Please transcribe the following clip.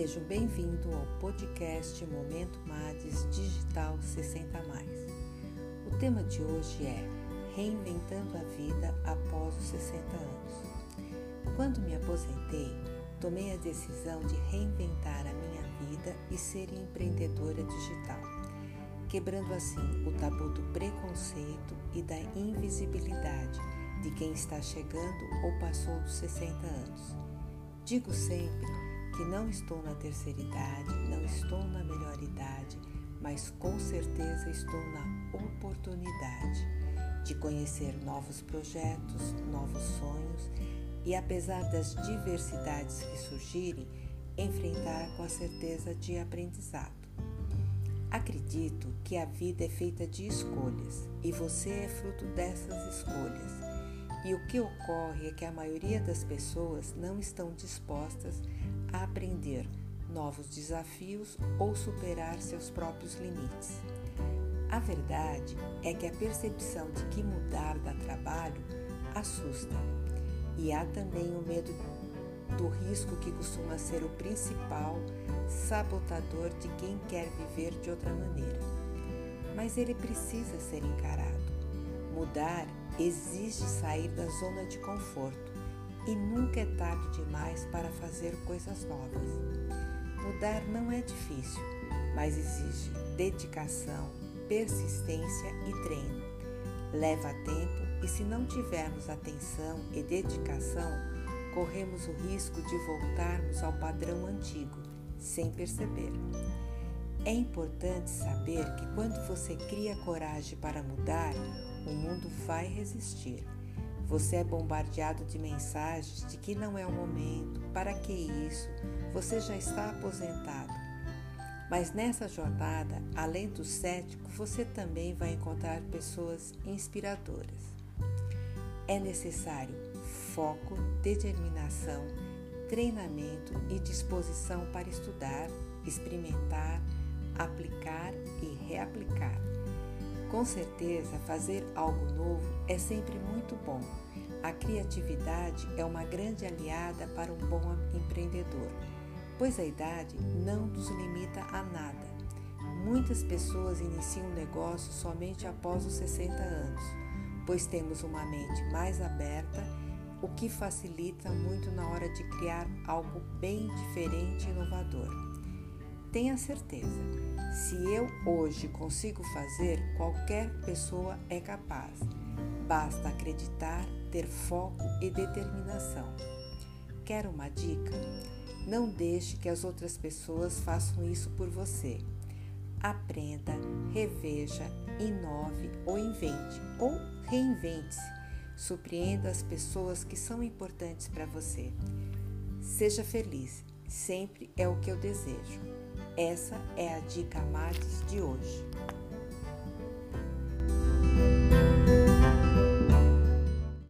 Sejam bem-vindos ao podcast Momento Mades Digital 60 mais. O tema de hoje é Reinventando a vida após os 60 anos. Quando me aposentei, tomei a decisão de reinventar a minha vida e ser empreendedora digital, quebrando assim o tabu do preconceito e da invisibilidade de quem está chegando ou passou dos 60 anos. Digo sempre que não estou na terceira idade, não estou na melhor idade, mas com certeza estou na oportunidade de conhecer novos projetos, novos sonhos e, apesar das diversidades que surgirem, enfrentar com a certeza de aprendizado. Acredito que a vida é feita de escolhas e você é fruto dessas escolhas. E o que ocorre é que a maioria das pessoas não estão dispostas aprender novos desafios ou superar seus próprios limites. A verdade é que a percepção de que mudar dá trabalho assusta. E há também o medo do risco que costuma ser o principal sabotador de quem quer viver de outra maneira. Mas ele precisa ser encarado. Mudar exige sair da zona de conforto e nunca é tarde demais para fazer coisas novas. Mudar não é difícil, mas exige dedicação, persistência e treino. Leva tempo e, se não tivermos atenção e dedicação, corremos o risco de voltarmos ao padrão antigo, sem perceber. É importante saber que quando você cria coragem para mudar, o mundo vai resistir. Você é bombardeado de mensagens de que não é o momento, para que isso, você já está aposentado. Mas nessa jornada, além do cético, você também vai encontrar pessoas inspiradoras. É necessário foco, determinação, treinamento e disposição para estudar, experimentar, aplicar e reaplicar. Com certeza, fazer algo novo é sempre muito bom. A criatividade é uma grande aliada para um bom empreendedor, pois a idade não nos limita a nada. Muitas pessoas iniciam um negócio somente após os 60 anos, pois temos uma mente mais aberta, o que facilita muito na hora de criar algo bem diferente e inovador. Tenha certeza, se eu hoje consigo fazer, qualquer pessoa é capaz. Basta acreditar, ter foco e determinação. Quer uma dica? Não deixe que as outras pessoas façam isso por você. Aprenda, reveja, inove ou invente ou reinvente-se. Surpreenda as pessoas que são importantes para você. Seja feliz, sempre é o que eu desejo. Essa é a dica Mates de hoje.